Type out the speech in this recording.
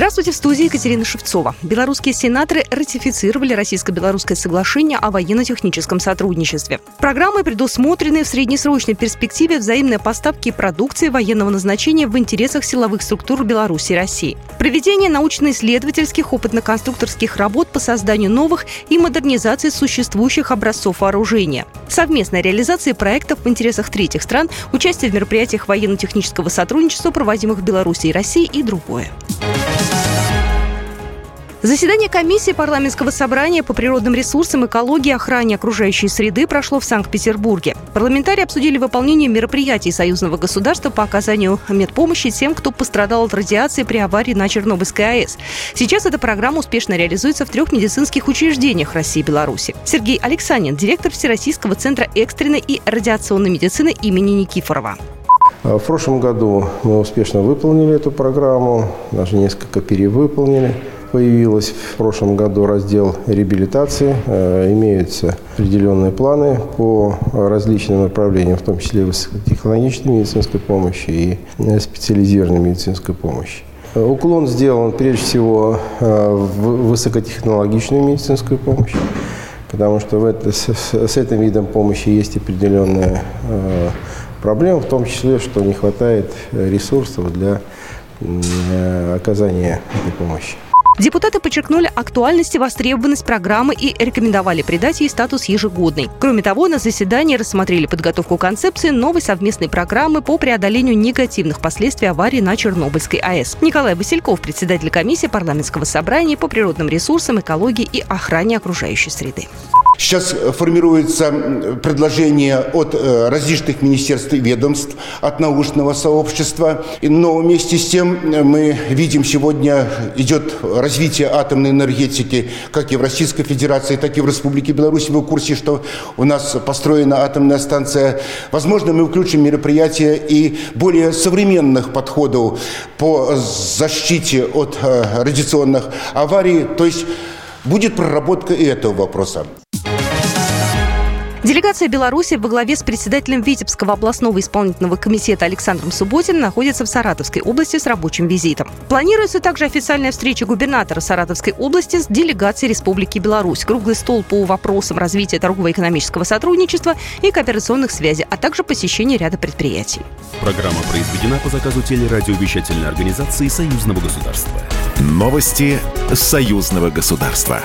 Здравствуйте, в студии Екатерина Шевцова. Белорусские сенаторы ратифицировали российско-белорусское соглашение о военно-техническом сотрудничестве. Программы предусмотрены в среднесрочной перспективе взаимные поставки продукции военного назначения в интересах силовых структур Беларуси и России. Проведение научно-исследовательских опытно-конструкторских работ по созданию новых и модернизации существующих образцов вооружения. Совместная реализация проектов в интересах третьих стран, участие в мероприятиях военно-технического сотрудничества, проводимых в Беларуси и России и другое. Заседание комиссии парламентского собрания по природным ресурсам, экологии охране окружающей среды прошло в Санкт-Петербурге. Парламентарии обсудили выполнение мероприятий союзного государства по оказанию медпомощи тем, кто пострадал от радиации при аварии на Чернобыльской АЭС. Сейчас эта программа успешно реализуется в трех медицинских учреждениях России и Беларуси. Сергей Алексанин, директор Всероссийского центра экстренной и радиационной медицины имени Никифорова. В прошлом году мы успешно выполнили эту программу, даже несколько перевыполнили появилась в прошлом году раздел реабилитации. Э, имеются определенные планы по различным направлениям, в том числе высокотехнологичной медицинской помощи и э, специализированной медицинской помощи. Уклон сделан прежде всего э, в высокотехнологичную медицинскую помощь, потому что в это, с, с этим видом помощи есть определенная проблема, в том числе, что не хватает ресурсов для оказания этой помощи. Депутаты подчеркнули актуальность и востребованность программы и рекомендовали придать ей статус ежегодной. Кроме того, на заседании рассмотрели подготовку концепции новой совместной программы по преодолению негативных последствий аварии на Чернобыльской АЭС. Николай Васильков, председатель комиссии парламентского собрания по природным ресурсам, экологии и охране окружающей среды. Сейчас формируется предложение от э, различных министерств и ведомств, от научного сообщества. Но вместе с тем э, мы видим сегодня идет развитие атомной энергетики как и в Российской Федерации, так и в Республике Беларусь. Вы в курсе, что у нас построена атомная станция. Возможно, мы включим мероприятия и более современных подходов по защите от э, радиационных аварий. То есть будет проработка и этого вопроса. Делегация Беларуси во главе с председателем Витебского областного исполнительного комитета Александром Субботиным находится в Саратовской области с рабочим визитом. Планируется также официальная встреча губернатора Саратовской области с делегацией Республики Беларусь, круглый стол по вопросам развития торгово-экономического сотрудничества и кооперационных связей, а также посещение ряда предприятий. Программа произведена по заказу телерадиовещательной организации Союзного государства. Новости Союзного государства.